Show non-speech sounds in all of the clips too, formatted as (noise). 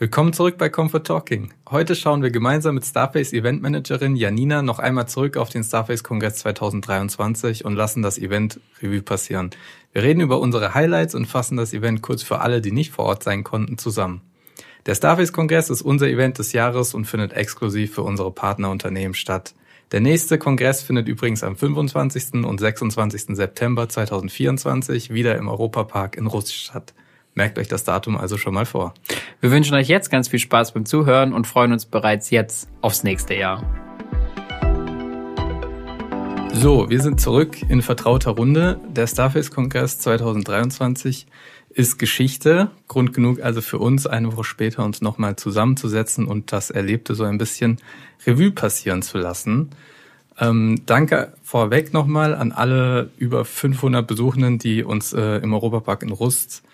Willkommen zurück bei Comfort Talking. Heute schauen wir gemeinsam mit Starface Event Managerin Janina noch einmal zurück auf den Starface Kongress 2023 und lassen das Event Revue passieren. Wir reden über unsere Highlights und fassen das Event kurz für alle, die nicht vor Ort sein konnten, zusammen. Der Starface Kongress ist unser Event des Jahres und findet exklusiv für unsere Partnerunternehmen statt. Der nächste Kongress findet übrigens am 25. und 26. September 2024 wieder im Europapark in Russ statt. Merkt euch das Datum also schon mal vor. Wir wünschen euch jetzt ganz viel Spaß beim Zuhören und freuen uns bereits jetzt aufs nächste Jahr. So, wir sind zurück in vertrauter Runde. Der Starface-Kongress 2023 ist Geschichte. Grund genug also für uns, eine Woche später uns nochmal zusammenzusetzen und das Erlebte so ein bisschen Revue passieren zu lassen. Ähm, danke vorweg nochmal an alle über 500 Besuchenden, die uns äh, im Europapark in Rust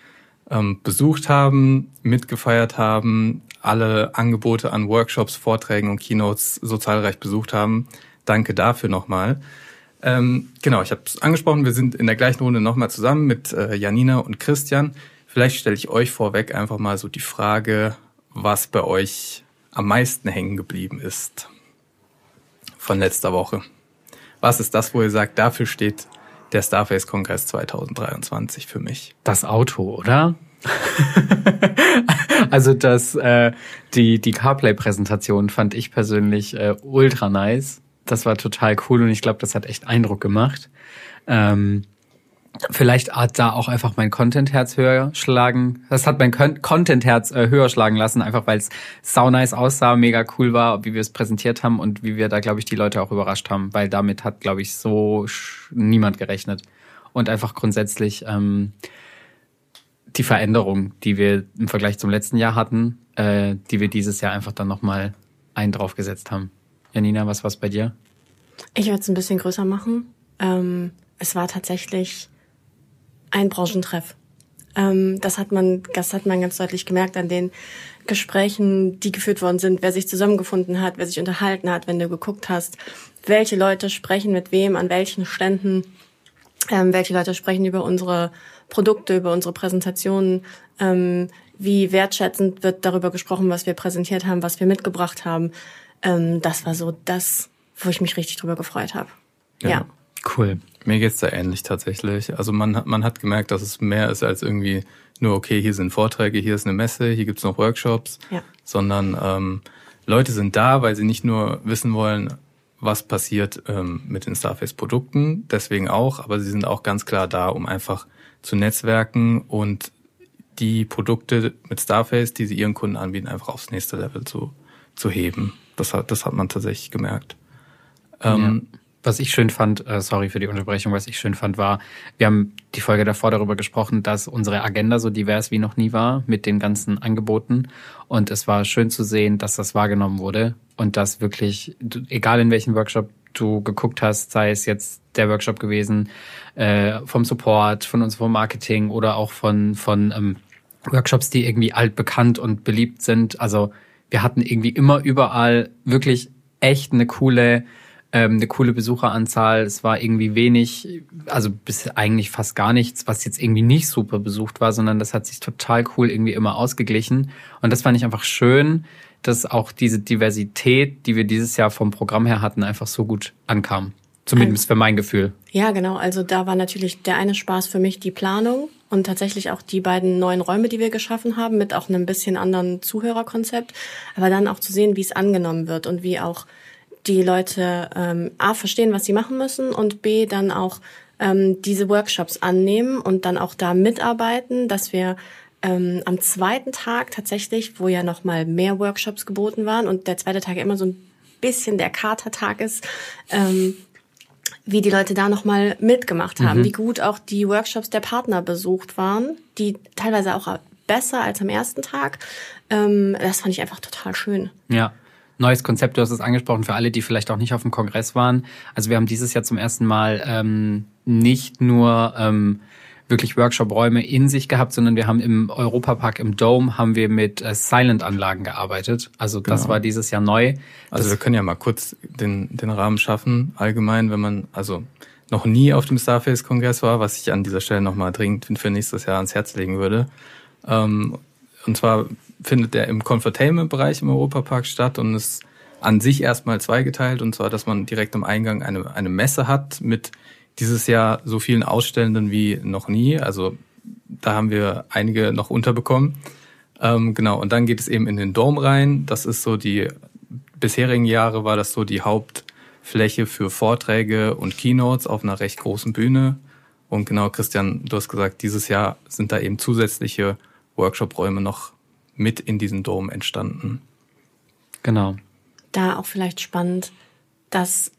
ähm, besucht haben, mitgefeiert haben, alle Angebote an Workshops, Vorträgen und Keynotes so zahlreich besucht haben. Danke dafür nochmal. Ähm, genau, ich habe es angesprochen, wir sind in der gleichen Runde nochmal zusammen mit äh, Janina und Christian. Vielleicht stelle ich euch vorweg einfach mal so die Frage, was bei euch am meisten hängen geblieben ist von letzter Woche. Was ist das, wo ihr sagt, dafür steht der Starface-Kongress 2023 für mich? Das Auto, oder? (laughs) also das äh, die die CarPlay-Präsentation fand ich persönlich äh, ultra nice. Das war total cool und ich glaube, das hat echt Eindruck gemacht. Ähm, vielleicht hat da auch einfach mein Content-Herz höher schlagen. Das hat mein Content-Herz äh, höher schlagen lassen, einfach weil es sau nice aussah, mega cool war, wie wir es präsentiert haben und wie wir da, glaube ich, die Leute auch überrascht haben, weil damit hat, glaube ich, so niemand gerechnet. Und einfach grundsätzlich ähm, die Veränderung, die wir im Vergleich zum letzten Jahr hatten, äh, die wir dieses Jahr einfach dann nochmal einen draufgesetzt haben. Janina, was war's bei dir? Ich würde es ein bisschen größer machen. Ähm, es war tatsächlich ein Branchentreff. Ähm, das hat man, das hat man ganz deutlich gemerkt an den Gesprächen, die geführt worden sind, wer sich zusammengefunden hat, wer sich unterhalten hat, wenn du geguckt hast, welche Leute sprechen mit wem, an welchen Ständen, ähm, welche Leute sprechen über unsere Produkte, über unsere Präsentationen, ähm, wie wertschätzend wird darüber gesprochen, was wir präsentiert haben, was wir mitgebracht haben ähm, das war so das, wo ich mich richtig drüber gefreut habe. Ja. ja. Cool. Mir geht's da ähnlich tatsächlich. Also man, man hat gemerkt, dass es mehr ist als irgendwie nur, okay, hier sind Vorträge, hier ist eine Messe, hier gibt's noch Workshops, ja. sondern ähm, Leute sind da, weil sie nicht nur wissen wollen, was passiert ähm, mit den Starface-Produkten, deswegen auch, aber sie sind auch ganz klar da, um einfach zu netzwerken und die Produkte mit Starface, die sie ihren Kunden anbieten, einfach aufs nächste Level zu, zu heben. Das hat, das hat man tatsächlich gemerkt. Ähm, ja. Was ich schön fand, äh, sorry für die Unterbrechung, was ich schön fand, war, wir haben die Folge davor darüber gesprochen, dass unsere Agenda so divers wie noch nie war mit den ganzen Angeboten. Und es war schön zu sehen, dass das wahrgenommen wurde und dass wirklich, egal in welchem Workshop du geguckt hast, sei es jetzt der Workshop gewesen, äh, vom Support, von uns vom Marketing oder auch von, von ähm, Workshops, die irgendwie altbekannt und beliebt sind. Also wir hatten irgendwie immer überall wirklich echt eine coole, ähm, eine coole Besucheranzahl. Es war irgendwie wenig, also bis eigentlich fast gar nichts, was jetzt irgendwie nicht super besucht war, sondern das hat sich total cool irgendwie immer ausgeglichen. Und das fand ich einfach schön, dass auch diese Diversität, die wir dieses Jahr vom Programm her hatten, einfach so gut ankam. Zumindest für mein Gefühl. Ja, genau. Also da war natürlich der eine Spaß für mich die Planung und tatsächlich auch die beiden neuen Räume, die wir geschaffen haben, mit auch einem bisschen anderen Zuhörerkonzept. Aber dann auch zu sehen, wie es angenommen wird und wie auch die Leute ähm, A verstehen, was sie machen müssen und B dann auch ähm, diese Workshops annehmen und dann auch da mitarbeiten, dass wir ähm, am zweiten Tag tatsächlich, wo ja noch mal mehr Workshops geboten waren und der zweite Tag immer so ein bisschen der Katertag ist, ähm, wie die Leute da nochmal mitgemacht haben, mhm. wie gut auch die Workshops der Partner besucht waren, die teilweise auch besser als am ersten Tag. Ähm, das fand ich einfach total schön. Ja. Neues Konzept, du hast es angesprochen, für alle, die vielleicht auch nicht auf dem Kongress waren. Also wir haben dieses Jahr zum ersten Mal ähm, nicht nur ähm, wirklich Workshop-Räume in sich gehabt, sondern wir haben im Europapark im Dome haben wir mit äh, Silent-Anlagen gearbeitet. Also das genau. war dieses Jahr neu. Also das wir können ja mal kurz den, den Rahmen schaffen. Allgemein, wenn man also noch nie auf dem Starface-Kongress war, was ich an dieser Stelle nochmal dringend für nächstes Jahr ans Herz legen würde. Ähm, und zwar findet der im Confortainment-Bereich im Europapark statt und ist an sich erstmal zweigeteilt und zwar, dass man direkt am Eingang eine, eine Messe hat mit dieses Jahr so vielen Ausstellenden wie noch nie. Also da haben wir einige noch unterbekommen. Ähm, genau, und dann geht es eben in den Dom rein. Das ist so die bisherigen Jahre war das so die Hauptfläche für Vorträge und Keynotes auf einer recht großen Bühne. Und genau, Christian, du hast gesagt, dieses Jahr sind da eben zusätzliche Workshop-Räume noch mit in diesen Dom entstanden. Genau. Da auch vielleicht spannend, dass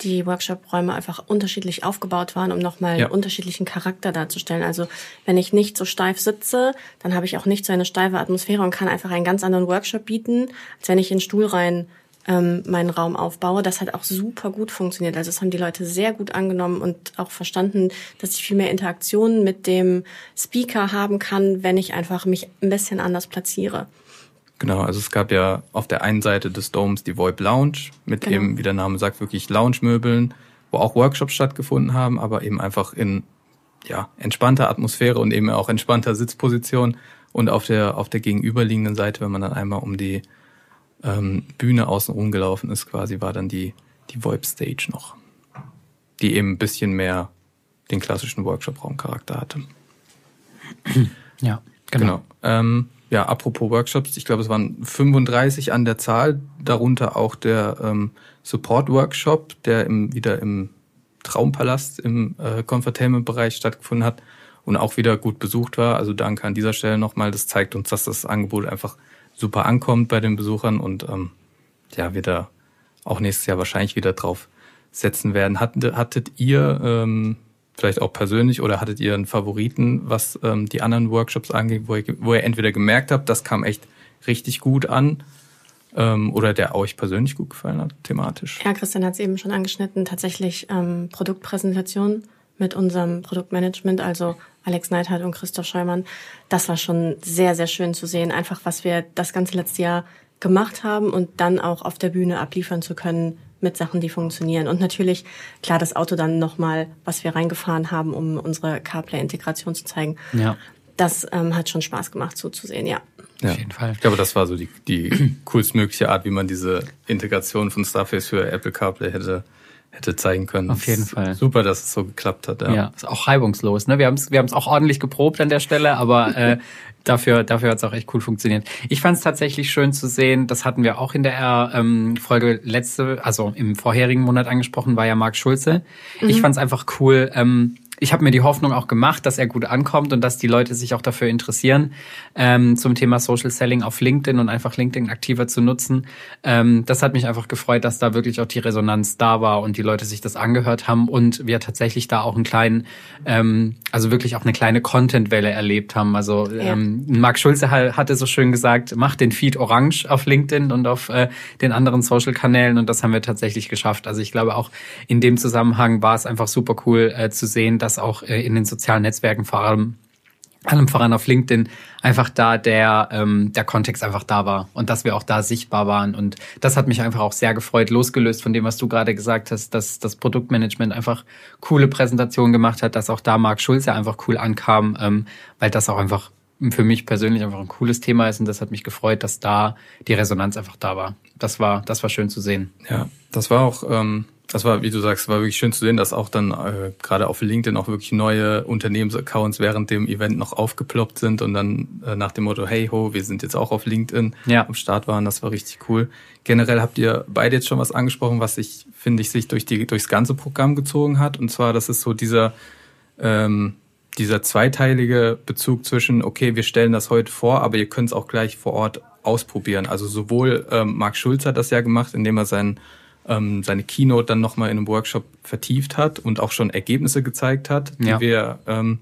die Workshop-Räume einfach unterschiedlich aufgebaut waren, um nochmal ja. unterschiedlichen Charakter darzustellen. Also wenn ich nicht so steif sitze, dann habe ich auch nicht so eine steife Atmosphäre und kann einfach einen ganz anderen Workshop bieten, als wenn ich in den Stuhl rein ähm, meinen Raum aufbaue. Das hat auch super gut funktioniert. Also das haben die Leute sehr gut angenommen und auch verstanden, dass ich viel mehr Interaktionen mit dem Speaker haben kann, wenn ich einfach mich ein bisschen anders platziere. Genau, also es gab ja auf der einen Seite des Domes die VoIP Lounge mit genau. eben, wie der Name sagt, wirklich Lounge-Möbeln, wo auch Workshops stattgefunden haben, aber eben einfach in ja, entspannter Atmosphäre und eben auch entspannter Sitzposition. Und auf der, auf der gegenüberliegenden Seite, wenn man dann einmal um die ähm, Bühne außen rumgelaufen ist, quasi war dann die, die VoIP Stage noch, die eben ein bisschen mehr den klassischen Workshop-Raumcharakter hatte. (clears throat) Ja, genau. genau. Ähm, ja, apropos Workshops, ich glaube, es waren 35 an der Zahl, darunter auch der ähm, Support-Workshop, der im, wieder im Traumpalast im äh, Confertainment-Bereich stattgefunden hat und auch wieder gut besucht war. Also danke an dieser Stelle nochmal. Das zeigt uns, dass das Angebot einfach super ankommt bei den Besuchern und ähm, ja, wir da auch nächstes Jahr wahrscheinlich wieder drauf setzen werden. Hattet, hattet ihr ähm, vielleicht auch persönlich oder hattet ihr einen Favoriten, was ähm, die anderen Workshops angeht, wo ihr, wo ihr entweder gemerkt habt, das kam echt richtig gut an ähm, oder der euch persönlich gut gefallen hat, thematisch? Ja, Christian hat es eben schon angeschnitten, tatsächlich ähm, Produktpräsentation mit unserem Produktmanagement, also Alex Neidhardt und Christoph Scheumann. Das war schon sehr, sehr schön zu sehen, einfach was wir das ganze letzte Jahr gemacht haben und dann auch auf der Bühne abliefern zu können mit Sachen, die funktionieren. Und natürlich, klar, das Auto dann nochmal, was wir reingefahren haben, um unsere CarPlay-Integration zu zeigen. Ja. Das ähm, hat schon Spaß gemacht zuzusehen, ja. Ja. Auf jeden Fall. Ich glaube, das war so die, die (clears throat) coolstmögliche Art, wie man diese Integration von Starface für Apple CarPlay hätte hätte zeigen können. Auf jeden Fall. Super, dass es so geklappt hat. Ja, ja ist auch reibungslos. Ne? Wir haben es wir haben's auch ordentlich geprobt an der Stelle, aber äh, (laughs) dafür, dafür hat es auch echt cool funktioniert. Ich fand es tatsächlich schön zu sehen, das hatten wir auch in der ähm, Folge letzte, also im vorherigen Monat angesprochen, war ja Marc Schulze. Mhm. Ich fand es einfach cool, ähm, ich habe mir die Hoffnung auch gemacht, dass er gut ankommt und dass die Leute sich auch dafür interessieren, ähm, zum Thema Social Selling auf LinkedIn und einfach LinkedIn aktiver zu nutzen. Ähm, das hat mich einfach gefreut, dass da wirklich auch die Resonanz da war und die Leute sich das angehört haben und wir tatsächlich da auch einen kleinen, ähm, also wirklich auch eine kleine Content-Welle erlebt haben. Also ja. ähm, Marc Schulze hatte so schön gesagt, mach den Feed orange auf LinkedIn und auf äh, den anderen Social-Kanälen und das haben wir tatsächlich geschafft. Also ich glaube auch in dem Zusammenhang war es einfach super cool äh, zu sehen, dass auch äh, in den sozialen Netzwerken vor allem allem voran auf LinkedIn einfach da der ähm, der Kontext einfach da war und dass wir auch da sichtbar waren. Und das hat mich einfach auch sehr gefreut losgelöst von dem was du gerade gesagt hast dass das Produktmanagement einfach coole Präsentationen gemacht hat dass auch da Marc Schulze einfach cool ankam ähm, weil das auch einfach für mich persönlich einfach ein cooles Thema ist. Und das hat mich gefreut dass da die Resonanz einfach da war. Das war das war schön zu sehen. Ja das war auch ähm das war, wie du sagst, war wirklich schön zu sehen, dass auch dann äh, gerade auf LinkedIn auch wirklich neue Unternehmensaccounts während dem Event noch aufgeploppt sind und dann äh, nach dem Motto, hey ho, wir sind jetzt auch auf LinkedIn ja. am Start waren. Das war richtig cool. Generell habt ihr beide jetzt schon was angesprochen, was sich, finde ich, sich durch die, durchs ganze Programm gezogen hat. Und zwar, das ist so dieser, ähm, dieser zweiteilige Bezug zwischen, okay, wir stellen das heute vor, aber ihr könnt es auch gleich vor Ort ausprobieren. Also sowohl ähm, Marc Schulz hat das ja gemacht, indem er seinen ähm, seine Keynote dann nochmal in einem Workshop vertieft hat und auch schon Ergebnisse gezeigt hat, die ja. wir ähm,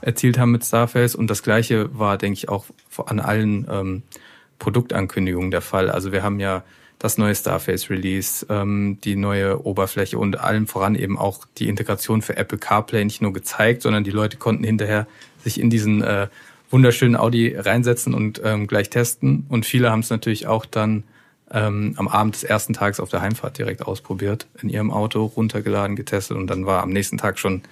erzielt haben mit Starface. Und das gleiche war, denke ich, auch an allen ähm, Produktankündigungen der Fall. Also wir haben ja das neue Starface Release, ähm, die neue Oberfläche und allem voran eben auch die Integration für Apple CarPlay nicht nur gezeigt, sondern die Leute konnten hinterher sich in diesen äh, wunderschönen Audi reinsetzen und ähm, gleich testen. Und viele haben es natürlich auch dann ähm, am Abend des ersten Tages auf der Heimfahrt direkt ausprobiert, in ihrem Auto runtergeladen, getestet und dann war am nächsten Tag schon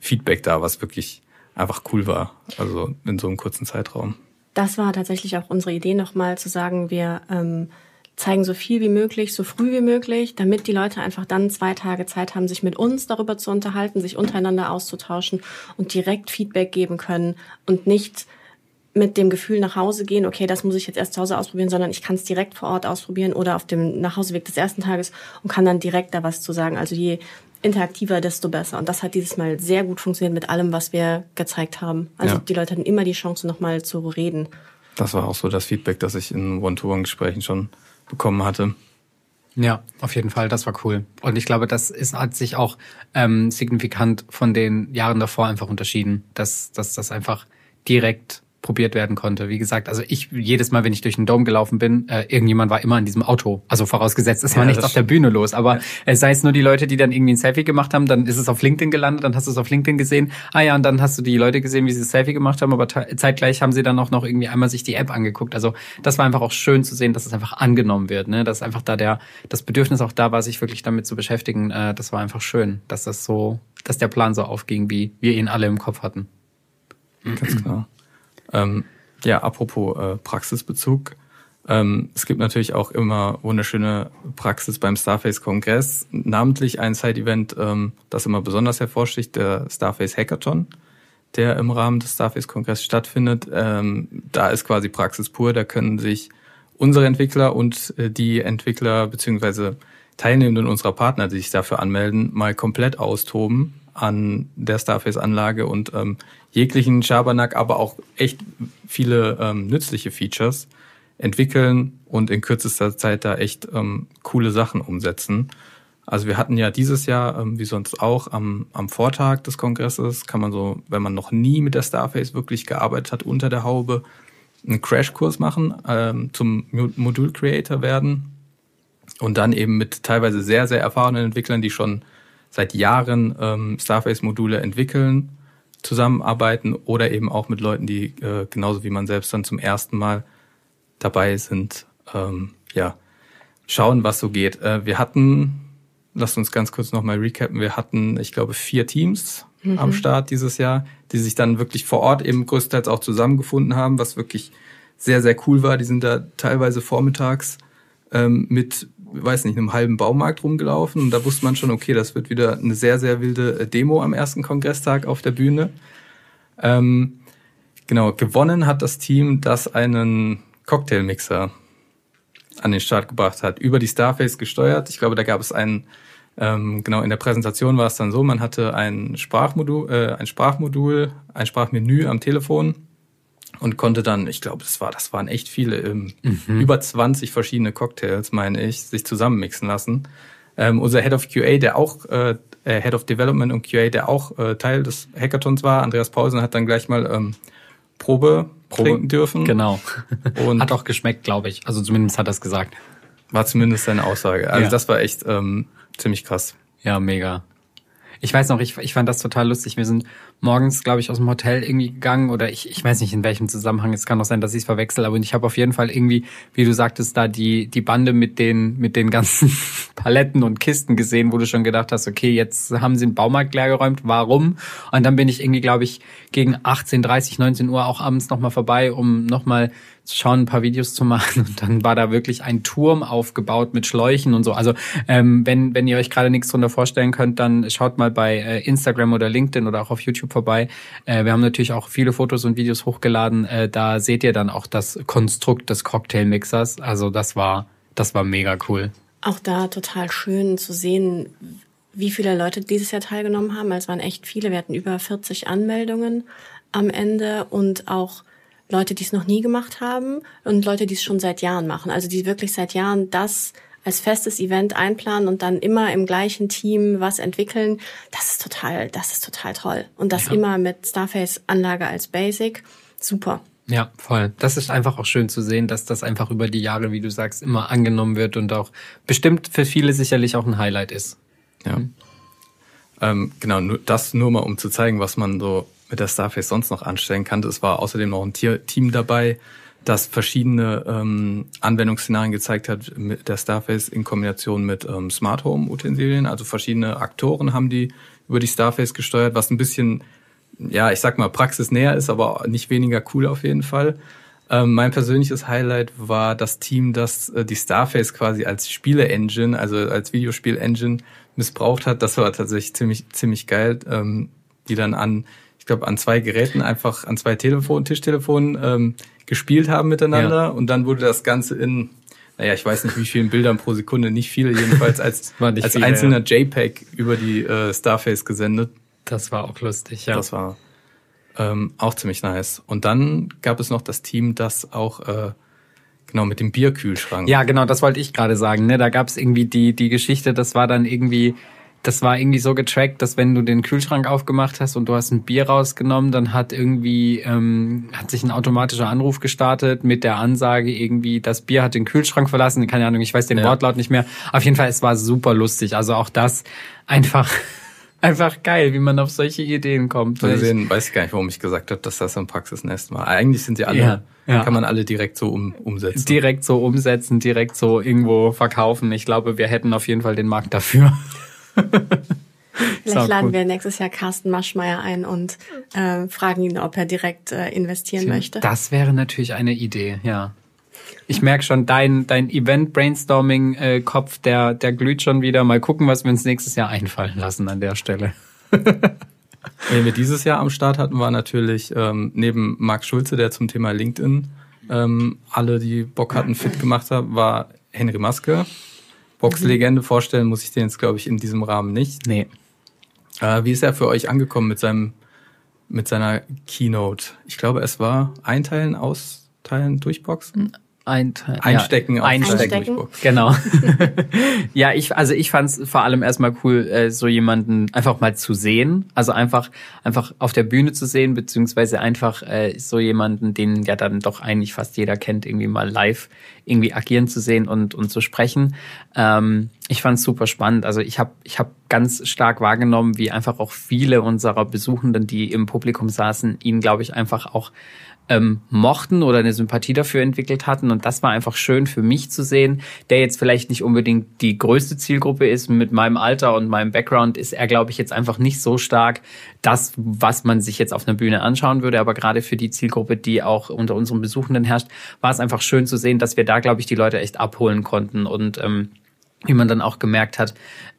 Feedback da, was wirklich einfach cool war. Also in so einem kurzen Zeitraum. das war tatsächlich auch unsere Idee nochmal zu sagen, wir ähm, zeigen so viel wie möglich, so früh wie möglich, damit die Leute einfach dann zwei Tage Zeit haben, sich mit uns darüber zu unterhalten, sich untereinander auszutauschen und direkt Feedback geben können und nicht mit dem Gefühl nach Hause gehen, okay, das muss ich jetzt erst zu Hause ausprobieren, sondern ich kann es direkt vor Ort ausprobieren oder auf dem Nachhauseweg des ersten Tages und kann dann direkt da was zu sagen. Also je interaktiver, desto besser. Und das hat dieses Mal sehr gut funktioniert mit allem, was wir gezeigt haben. Also ja. die Leute hatten immer die Chance, nochmal zu reden. Das war auch so das Feedback, das ich in One-to-One-Gesprächen schon bekommen hatte. Ja, auf jeden Fall, das war cool. Und ich glaube, das ist, hat sich auch ähm, signifikant von den Jahren davor einfach unterschieden, dass, dass das einfach direkt probiert werden konnte. Wie gesagt, also ich jedes Mal, wenn ich durch den Dom gelaufen bin, äh, irgendjemand war immer in diesem Auto. Also vorausgesetzt, es war ja, nichts auf der Bühne los. Aber ja. es sei es nur die Leute, die dann irgendwie ein Selfie gemacht haben, dann ist es auf LinkedIn gelandet, dann hast du es auf LinkedIn gesehen. Ah ja, und dann hast du die Leute gesehen, wie sie das Selfie gemacht haben, aber zeitgleich haben sie dann auch noch irgendwie einmal sich die App angeguckt. Also das war einfach auch schön zu sehen, dass es einfach angenommen wird, ne? Dass einfach da der das Bedürfnis auch da war, sich wirklich damit zu beschäftigen. Äh, das war einfach schön, dass das so, dass der Plan so aufging, wie wir ihn alle im Kopf hatten. Ganz genau. Ähm, ja, apropos äh, Praxisbezug. Ähm, es gibt natürlich auch immer wunderschöne Praxis beim Starface-Kongress, namentlich ein Side-Event, ähm, das immer besonders hervorsticht, der Starface Hackathon, der im Rahmen des Starface-Kongress stattfindet. Ähm, da ist quasi Praxis pur, da können sich unsere Entwickler und äh, die Entwickler beziehungsweise Teilnehmenden unserer Partner, die sich dafür anmelden, mal komplett austoben an der Starface-Anlage und ähm, jeglichen Schabernack, aber auch echt viele ähm, nützliche Features entwickeln und in kürzester Zeit da echt ähm, coole Sachen umsetzen. Also wir hatten ja dieses Jahr, ähm, wie sonst auch, am, am Vortag des Kongresses kann man so, wenn man noch nie mit der Starface wirklich gearbeitet hat, unter der Haube einen Crashkurs machen, ähm, zum Modul Creator werden und dann eben mit teilweise sehr, sehr erfahrenen Entwicklern, die schon seit Jahren ähm, Starface-Module entwickeln, zusammenarbeiten oder eben auch mit Leuten, die äh, genauso wie man selbst dann zum ersten Mal dabei sind, ähm, ja, schauen, was so geht. Äh, wir hatten, lasst uns ganz kurz nochmal recappen, wir hatten, ich glaube, vier Teams mhm. am Start dieses Jahr, die sich dann wirklich vor Ort eben größtenteils auch zusammengefunden haben, was wirklich sehr, sehr cool war. Die sind da teilweise vormittags ähm, mit weiß nicht, einem halben Baumarkt rumgelaufen und da wusste man schon, okay, das wird wieder eine sehr, sehr wilde äh, Demo am ersten Kongresstag auf der Bühne. Ähm, genau, gewonnen hat das Team, das einen Cocktailmixer an den Start gebracht hat, über die Starface gesteuert. Ich glaube, da gab es einen, ähm, genau in der Präsentation war es dann so, man hatte ein Sprachmodul, äh, ein Sprachmodul, ein Sprachmenü am Telefon und konnte dann, ich glaube, das war, das waren echt viele, ähm, mhm. über 20 verschiedene Cocktails, meine ich, sich zusammenmixen lassen. Ähm, unser Head of QA, der auch äh, äh, Head of Development und QA, der auch äh, Teil des Hackathons war, Andreas Paulsen, hat dann gleich mal ähm, Probe, Probe trinken dürfen. Genau. Und hat auch geschmeckt, glaube ich. Also zumindest hat er es gesagt. War zumindest seine Aussage. Also ja. das war echt ähm, ziemlich krass. Ja, mega. Ich weiß noch, ich, ich fand das total lustig. Wir sind morgens, glaube ich, aus dem Hotel irgendwie gegangen oder ich, ich weiß nicht in welchem Zusammenhang. Es kann auch sein, dass ich es verwechsel, aber ich habe auf jeden Fall irgendwie, wie du sagtest, da die, die Bande mit den, mit den ganzen (laughs) Paletten und Kisten gesehen, wo du schon gedacht hast, okay, jetzt haben sie den Baumarkt leergeräumt, warum? Und dann bin ich irgendwie, glaube ich, gegen 18, 30, 19 Uhr auch abends nochmal vorbei, um nochmal zu schauen, ein paar Videos zu (laughs) machen. Und dann war da wirklich ein Turm aufgebaut mit Schläuchen und so. Also ähm, wenn, wenn ihr euch gerade nichts drunter vorstellen könnt, dann schaut mal bei äh, Instagram oder LinkedIn oder auch auf YouTube vorbei. Äh, wir haben natürlich auch viele Fotos und Videos hochgeladen. Äh, da seht ihr dann auch das Konstrukt des Cocktailmixers. Also das war, das war mega cool. Auch da total schön zu sehen, wie viele Leute dieses Jahr teilgenommen haben. Es waren echt viele. Wir hatten über 40 Anmeldungen am Ende und auch Leute, die es noch nie gemacht haben und Leute, die es schon seit Jahren machen. Also die wirklich seit Jahren das als festes Event einplanen und dann immer im gleichen Team was entwickeln. Das ist total, das ist total toll. Und das ja. immer mit Starface-Anlage als Basic. Super. Ja, voll. Das ist einfach auch schön zu sehen, dass das einfach über die Jahre, wie du sagst, immer angenommen wird und auch bestimmt für viele sicherlich auch ein Highlight ist. Ja. Mhm. Ähm, genau, das nur mal, um zu zeigen, was man so mit der Starface sonst noch anstellen kann. Es war außerdem noch ein Team dabei, das verschiedene ähm, Anwendungsszenarien gezeigt hat mit der Starface in Kombination mit ähm, Smart Home Utensilien. Also verschiedene Aktoren haben die über die Starface gesteuert, was ein bisschen, ja, ich sag mal, praxisnäher ist, aber nicht weniger cool auf jeden Fall. Ähm, mein persönliches Highlight war das Team, das äh, die Starface quasi als Spiele-Engine, also als Videospiel-Engine missbraucht hat. Das war tatsächlich ziemlich, ziemlich geil. Ähm, die dann an, ich glaube, an zwei Geräten einfach an zwei Telefon, Tischtelefonen ähm, gespielt haben miteinander ja. und dann wurde das Ganze in naja, ich weiß nicht, wie vielen Bildern pro Sekunde, nicht viele jedenfalls, als, (laughs) als viele, einzelner ja. JPEG über die äh, Starface gesendet. Das war auch lustig, ja. Das war ähm, auch ziemlich nice. Und dann gab es noch das Team, das auch äh, genau mit dem Bierkühlschrank. Ja, genau, das wollte ich gerade sagen. Ne? Da gab es irgendwie die, die Geschichte, das war dann irgendwie das war irgendwie so getrackt, dass wenn du den Kühlschrank aufgemacht hast und du hast ein Bier rausgenommen, dann hat irgendwie ähm, hat sich ein automatischer Anruf gestartet mit der Ansage irgendwie, das Bier hat den Kühlschrank verlassen. Keine Ahnung, ich weiß den ja. Wortlaut nicht mehr. Auf jeden Fall, es war super lustig. Also auch das einfach (laughs) einfach geil, wie man auf solche Ideen kommt. Mal sehen, weiß ich gar nicht, warum ich gesagt habe, dass das ein Praxisnest war. Eigentlich sind sie alle, ja, ja. kann man alle direkt so um, umsetzen. Direkt so umsetzen, direkt so irgendwo verkaufen. Ich glaube, wir hätten auf jeden Fall den Markt dafür. (laughs) (laughs) Vielleicht laden wir nächstes Jahr Carsten Maschmeyer ein und äh, fragen ihn, ob er direkt äh, investieren Tja, möchte. Das wäre natürlich eine Idee, ja. Ich merke schon, dein, dein Event-Brainstorming-Kopf, der, der glüht schon wieder. Mal gucken, was wir uns nächstes Jahr einfallen lassen an der Stelle. (laughs) Wenn wir dieses Jahr am Start hatten, war natürlich ähm, neben Marc Schulze, der zum Thema LinkedIn ähm, alle, die Bock hatten, fit gemacht hat, war Henry Maske. Boxlegende vorstellen muss ich den jetzt, glaube ich, in diesem Rahmen nicht. Nee. Äh, wie ist er für euch angekommen mit seinem mit seiner Keynote? Ich glaube, es war einteilen, austeilen, durchboxen. Einteil, einstecken, ja, einstecken. Genau. (laughs) ja, ich, also ich fand es vor allem erstmal cool, äh, so jemanden einfach mal zu sehen. Also einfach, einfach auf der Bühne zu sehen, beziehungsweise einfach äh, so jemanden, den ja dann doch eigentlich fast jeder kennt, irgendwie mal live irgendwie agieren zu sehen und, und zu sprechen. Ähm, ich fand es super spannend. Also ich habe ich hab ganz stark wahrgenommen, wie einfach auch viele unserer Besuchenden, die im Publikum saßen, ihn, glaube ich, einfach auch ähm, mochten oder eine Sympathie dafür entwickelt hatten. Und das war einfach schön für mich zu sehen, der jetzt vielleicht nicht unbedingt die größte Zielgruppe ist. Mit meinem Alter und meinem Background ist er, glaube ich, jetzt einfach nicht so stark das, was man sich jetzt auf einer Bühne anschauen würde. Aber gerade für die Zielgruppe, die auch unter unseren Besuchenden herrscht, war es einfach schön zu sehen, dass wir da, glaube ich, die Leute echt abholen konnten und ähm, wie man dann auch gemerkt hat,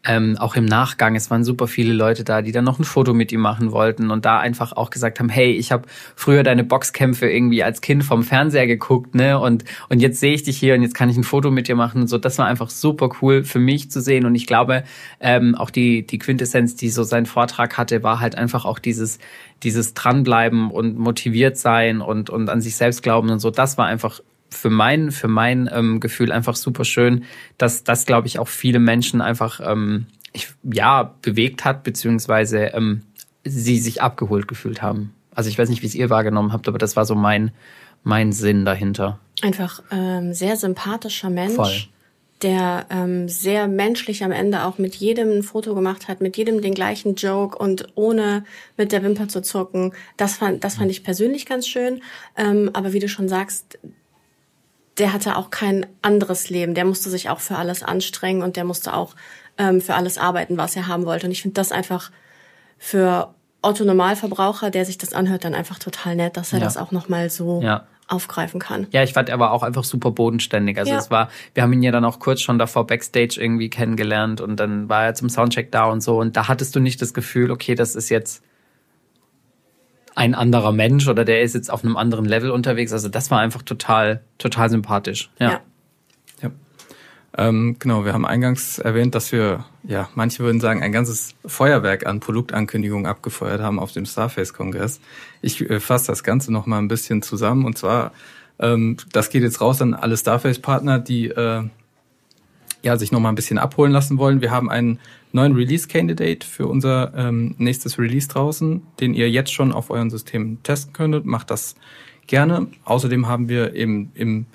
ähm, auch im Nachgang, es waren super viele Leute da, die dann noch ein Foto mit ihm machen wollten und da einfach auch gesagt haben, hey, ich habe früher deine Boxkämpfe irgendwie als Kind vom Fernseher geguckt, ne? Und und jetzt sehe ich dich hier und jetzt kann ich ein Foto mit dir machen und so. Das war einfach super cool für mich zu sehen und ich glaube, ähm, auch die die Quintessenz, die so sein Vortrag hatte, war halt einfach auch dieses dieses dranbleiben und motiviert sein und und an sich selbst glauben und so. Das war einfach für mein, für mein ähm, Gefühl einfach super schön, dass das, glaube ich, auch viele Menschen einfach ähm, ich, ja bewegt hat, beziehungsweise ähm, sie sich abgeholt gefühlt haben. Also ich weiß nicht, wie es ihr wahrgenommen habt, aber das war so mein, mein Sinn dahinter. Einfach ähm, sehr sympathischer Mensch. Voll. Der ähm, sehr menschlich am Ende auch mit jedem ein Foto gemacht hat, mit jedem den gleichen Joke und ohne mit der Wimper zu zucken. Das fand, das fand ich persönlich ganz schön. Ähm, aber wie du schon sagst, der hatte auch kein anderes Leben. Der musste sich auch für alles anstrengen und der musste auch ähm, für alles arbeiten, was er haben wollte. Und ich finde das einfach für Otto Normalverbraucher, der sich das anhört, dann einfach total nett, dass er ja. das auch nochmal so ja. aufgreifen kann. Ja, ich fand, er war auch einfach super bodenständig. Also ja. es war, wir haben ihn ja dann auch kurz schon davor Backstage irgendwie kennengelernt und dann war er zum Soundcheck da und so. Und da hattest du nicht das Gefühl, okay, das ist jetzt ein anderer Mensch oder der ist jetzt auf einem anderen Level unterwegs. Also das war einfach total, total sympathisch. Ja. ja. ja. Ähm, genau, wir haben eingangs erwähnt, dass wir, ja, manche würden sagen, ein ganzes Feuerwerk an Produktankündigungen abgefeuert haben auf dem Starface-Kongress. Ich äh, fasse das Ganze noch mal ein bisschen zusammen und zwar, ähm, das geht jetzt raus an alle Starface-Partner, die äh, ja, sich noch mal ein bisschen abholen lassen wollen. Wir haben einen neuen Release-Candidate für unser ähm, nächstes Release draußen, den ihr jetzt schon auf euren Systemen testen könntet. Macht das gerne. Außerdem haben wir im, im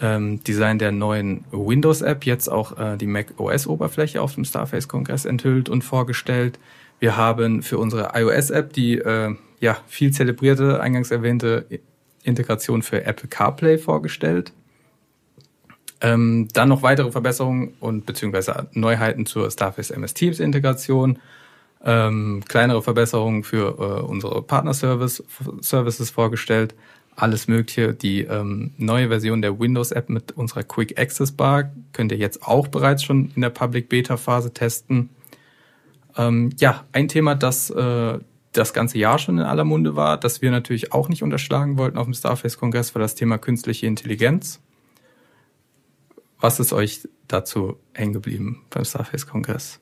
ähm, Design der neuen Windows-App jetzt auch äh, die Mac OS-Oberfläche auf dem Starface-Kongress enthüllt und vorgestellt. Wir haben für unsere iOS-App die äh, ja, viel zelebrierte, eingangs erwähnte Integration für Apple CarPlay vorgestellt. Ähm, dann noch weitere Verbesserungen und beziehungsweise Neuheiten zur Starface MS Teams Integration. Ähm, kleinere Verbesserungen für äh, unsere Partner-Services vorgestellt. alles Mögliche. Die ähm, neue Version der Windows-App mit unserer Quick Access Bar könnt ihr jetzt auch bereits schon in der Public Beta-Phase testen. Ähm, ja, ein Thema, das äh, das ganze Jahr schon in aller Munde war, das wir natürlich auch nicht unterschlagen wollten auf dem Starface-Kongress, war das Thema künstliche Intelligenz. Was ist euch dazu hängen geblieben beim Starface-Kongress?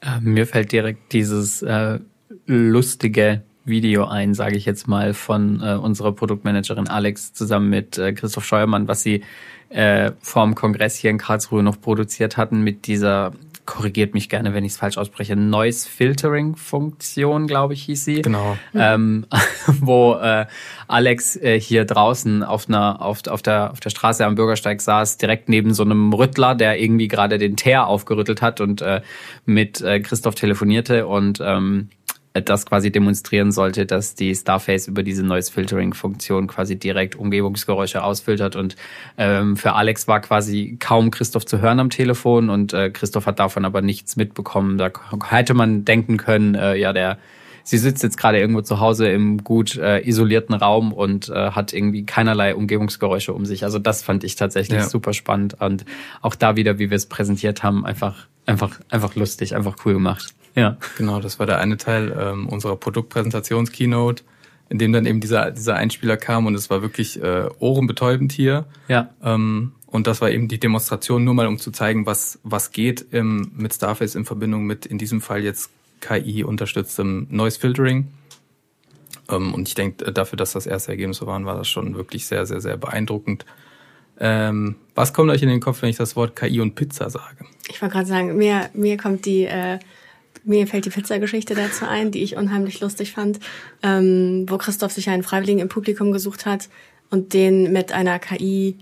Äh, mir fällt direkt dieses äh, lustige Video ein, sage ich jetzt mal, von äh, unserer Produktmanagerin Alex zusammen mit äh, Christoph Scheuermann, was sie äh, vor dem Kongress hier in Karlsruhe noch produziert hatten mit dieser korrigiert mich gerne, wenn ich es falsch ausspreche, Noise Filtering Funktion, glaube ich, hieß sie. Genau. Ähm, (laughs) wo äh, Alex äh, hier draußen auf einer auf, auf der auf der Straße am Bürgersteig saß, direkt neben so einem Rüttler, der irgendwie gerade den Teer aufgerüttelt hat und äh, mit äh, Christoph telefonierte und ähm, das quasi demonstrieren sollte, dass die Starface über diese Noise Filtering Funktion quasi direkt Umgebungsgeräusche ausfiltert und ähm, für Alex war quasi kaum Christoph zu hören am Telefon und äh, Christoph hat davon aber nichts mitbekommen. Da hätte man denken können, äh, ja, der sie sitzt jetzt gerade irgendwo zu Hause im gut äh, isolierten Raum und äh, hat irgendwie keinerlei Umgebungsgeräusche um sich. Also das fand ich tatsächlich ja. super spannend und auch da wieder, wie wir es präsentiert haben, einfach einfach einfach lustig, einfach cool gemacht. Ja. Genau, das war der eine Teil ähm, unserer Produktpräsentations-Keynote, in dem dann eben dieser, dieser Einspieler kam und es war wirklich äh, ohrenbetäubend hier. Ja. Ähm, und das war eben die Demonstration nur mal, um zu zeigen, was, was geht im, mit Starface in Verbindung mit in diesem Fall jetzt KI-unterstütztem Noise Filtering. Ähm, und ich denke, dafür, dass das erste Ergebnisse waren, war das schon wirklich sehr, sehr, sehr beeindruckend. Ähm, was kommt euch in den Kopf, wenn ich das Wort KI und Pizza sage? Ich wollte gerade sagen, mir, mir kommt die äh, mir fällt die Pizzageschichte dazu ein, die ich unheimlich lustig fand, ähm, wo Christoph sich einen Freiwilligen im Publikum gesucht hat und den mit einer KI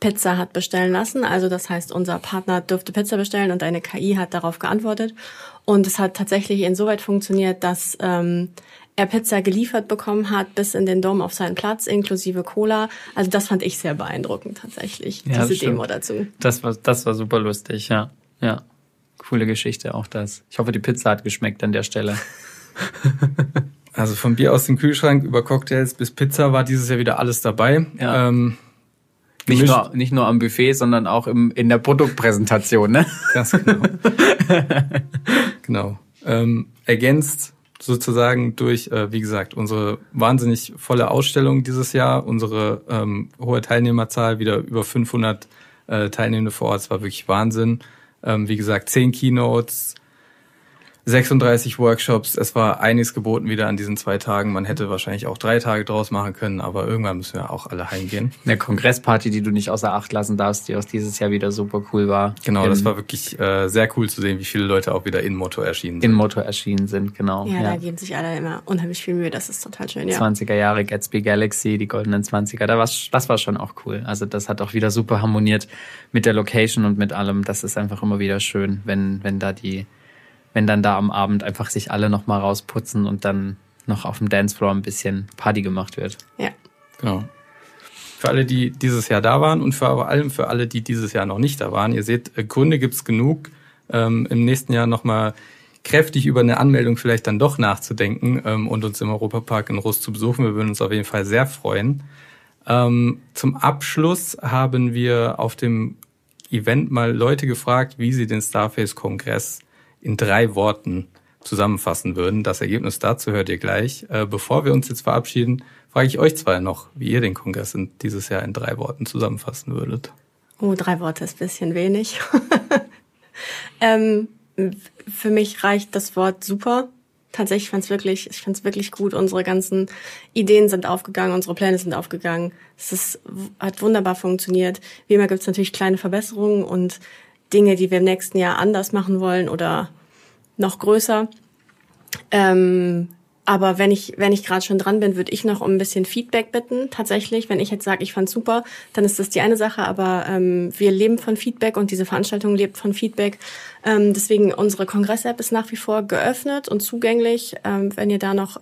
Pizza hat bestellen lassen. Also das heißt, unser Partner durfte Pizza bestellen und eine KI hat darauf geantwortet. Und es hat tatsächlich insoweit funktioniert, dass ähm, er Pizza geliefert bekommen hat bis in den Dom auf seinen Platz, inklusive Cola. Also das fand ich sehr beeindruckend tatsächlich, ja, diese Demo dazu. Das war, das war super lustig, ja. Ja. Coole Geschichte auch das. Ich hoffe, die Pizza hat geschmeckt an der Stelle. (laughs) Also von Bier aus dem Kühlschrank über Cocktails bis Pizza war dieses Jahr wieder alles dabei. Ja. Ähm, nicht nur, nicht nur am Buffet, sondern auch im, in der Produktpräsentation, ne? Ganz genau. (laughs) genau. Ähm, ergänzt sozusagen durch, äh, wie gesagt, unsere wahnsinnig volle Ausstellung dieses Jahr, unsere ähm, hohe Teilnehmerzahl, wieder über 500 äh, Teilnehmende vor Ort, es war wirklich Wahnsinn. Ähm, wie gesagt, zehn Keynotes, 36 Workshops. Es war einiges geboten wieder an diesen zwei Tagen. Man hätte wahrscheinlich auch drei Tage draus machen können, aber irgendwann müssen wir auch alle heimgehen. Eine Kongressparty, die du nicht außer Acht lassen darfst, die aus dieses Jahr wieder super cool war. Genau, das war wirklich äh, sehr cool zu sehen, wie viele Leute auch wieder in Motto erschienen sind. In Motto erschienen sind, genau. Ja, ja. da geben sich alle immer unheimlich viel Mühe. Das ist total schön, ja. 20er Jahre Gatsby Galaxy, die goldenen 20er, da war's, das war schon auch cool. Also das hat auch wieder super harmoniert mit der Location und mit allem. Das ist einfach immer wieder schön, wenn, wenn da die wenn dann da am Abend einfach sich alle nochmal rausputzen und dann noch auf dem Dancefloor ein bisschen Party gemacht wird. Ja. Genau. Für alle, die dieses Jahr da waren und vor allem für alle, die dieses Jahr noch nicht da waren. Ihr seht, äh, Gründe gibt's genug, ähm, im nächsten Jahr nochmal kräftig über eine Anmeldung vielleicht dann doch nachzudenken ähm, und uns im Europapark in Rust zu besuchen. Wir würden uns auf jeden Fall sehr freuen. Ähm, zum Abschluss haben wir auf dem Event mal Leute gefragt, wie sie den Starface-Kongress in drei Worten zusammenfassen würden. Das Ergebnis dazu hört ihr gleich. Äh, bevor wir uns jetzt verabschieden, frage ich euch zwei noch, wie ihr den Kongress in, dieses Jahr in drei Worten zusammenfassen würdet. Oh, drei Worte ist bisschen wenig. (laughs) ähm, für mich reicht das Wort super. Tatsächlich fand es wirklich, ich fand es wirklich gut. Unsere ganzen Ideen sind aufgegangen, unsere Pläne sind aufgegangen. Es ist, hat wunderbar funktioniert. Wie immer gibt es natürlich kleine Verbesserungen und Dinge, die wir im nächsten Jahr anders machen wollen oder noch größer. Ähm, aber wenn ich, wenn ich gerade schon dran bin, würde ich noch um ein bisschen Feedback bitten. Tatsächlich, wenn ich jetzt sage, ich fand's super, dann ist das die eine Sache. Aber ähm, wir leben von Feedback und diese Veranstaltung lebt von Feedback. Ähm, deswegen unsere Kongress-App ist nach wie vor geöffnet und zugänglich. Ähm, wenn ihr da noch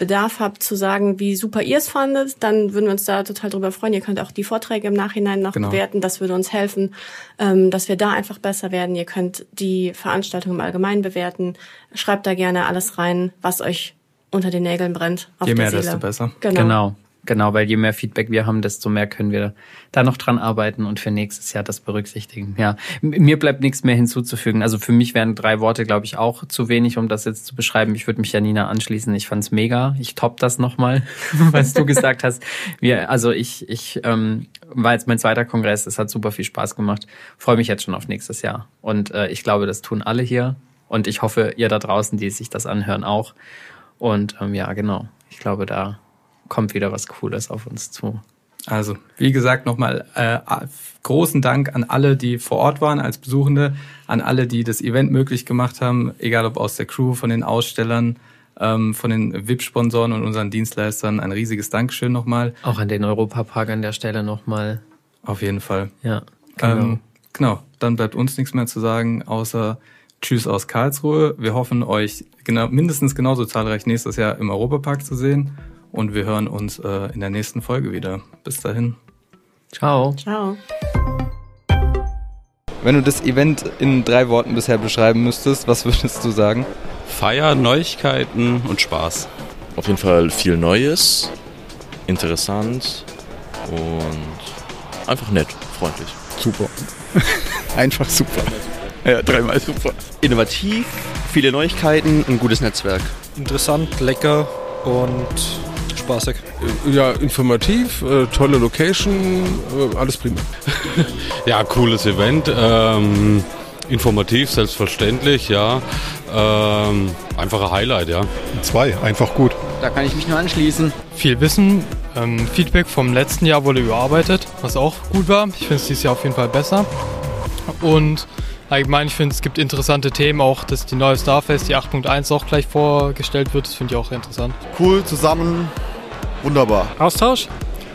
Bedarf habt zu sagen, wie super ihr es fandet, dann würden wir uns da total drüber freuen. Ihr könnt auch die Vorträge im Nachhinein noch genau. bewerten. Das würde uns helfen, ähm, dass wir da einfach besser werden. Ihr könnt die Veranstaltung im Allgemeinen bewerten. Schreibt da gerne alles rein, was euch unter den Nägeln brennt. Je mehr, Seele. desto besser. Genau. genau. Genau, weil je mehr Feedback wir haben, desto mehr können wir da noch dran arbeiten und für nächstes Jahr das berücksichtigen. Ja, mir bleibt nichts mehr hinzuzufügen. Also für mich wären drei Worte, glaube ich, auch zu wenig, um das jetzt zu beschreiben. Ich würde mich ja Nina anschließen. Ich fand's mega. Ich top das nochmal, (laughs) was du gesagt hast. Wir, also ich, ich ähm, war jetzt mein zweiter Kongress. Es hat super viel Spaß gemacht. Freue mich jetzt schon auf nächstes Jahr. Und äh, ich glaube, das tun alle hier. Und ich hoffe, ihr da draußen, die sich das anhören, auch. Und ähm, ja, genau. Ich glaube, da kommt wieder was Cooles auf uns zu. Also, wie gesagt, nochmal äh, großen Dank an alle, die vor Ort waren als Besuchende, an alle, die das Event möglich gemacht haben, egal ob aus der Crew, von den Ausstellern, ähm, von den VIP-Sponsoren und unseren Dienstleistern. Ein riesiges Dankeschön nochmal. Auch an den Europapark an der Stelle nochmal. Auf jeden Fall. Ja, genau. Ähm, genau, dann bleibt uns nichts mehr zu sagen, außer Tschüss aus Karlsruhe. Wir hoffen, euch genau, mindestens genauso zahlreich nächstes Jahr im Europapark zu sehen und wir hören uns äh, in der nächsten Folge wieder. Bis dahin. Ciao. Ciao. Wenn du das Event in drei Worten bisher beschreiben müsstest, was würdest du sagen? Feier, Neuigkeiten und Spaß. Auf jeden Fall viel Neues, interessant und einfach nett, freundlich. Super. (laughs) einfach super. Ja, dreimal super. Innovativ, viele Neuigkeiten, ein gutes Netzwerk. Interessant, lecker und spaßig. Ja, informativ, äh, tolle Location, äh, alles prima. (laughs) ja, cooles Event. Ähm, informativ, selbstverständlich, ja. Ähm, einfacher Highlight, ja. Zwei, einfach gut. Da kann ich mich nur anschließen. Viel Wissen, ähm, Feedback vom letzten Jahr wurde überarbeitet, was auch gut war. Ich finde es dieses Jahr auf jeden Fall besser. Und allgemein, ich finde, es gibt interessante Themen, auch dass die neue Starfest, die 8.1 auch gleich vorgestellt wird. Das finde ich auch interessant. Cool, zusammen, Wunderbar. Austausch,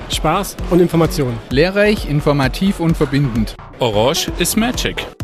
Spaß und Information. Lehrreich, informativ und verbindend. Orange ist Magic.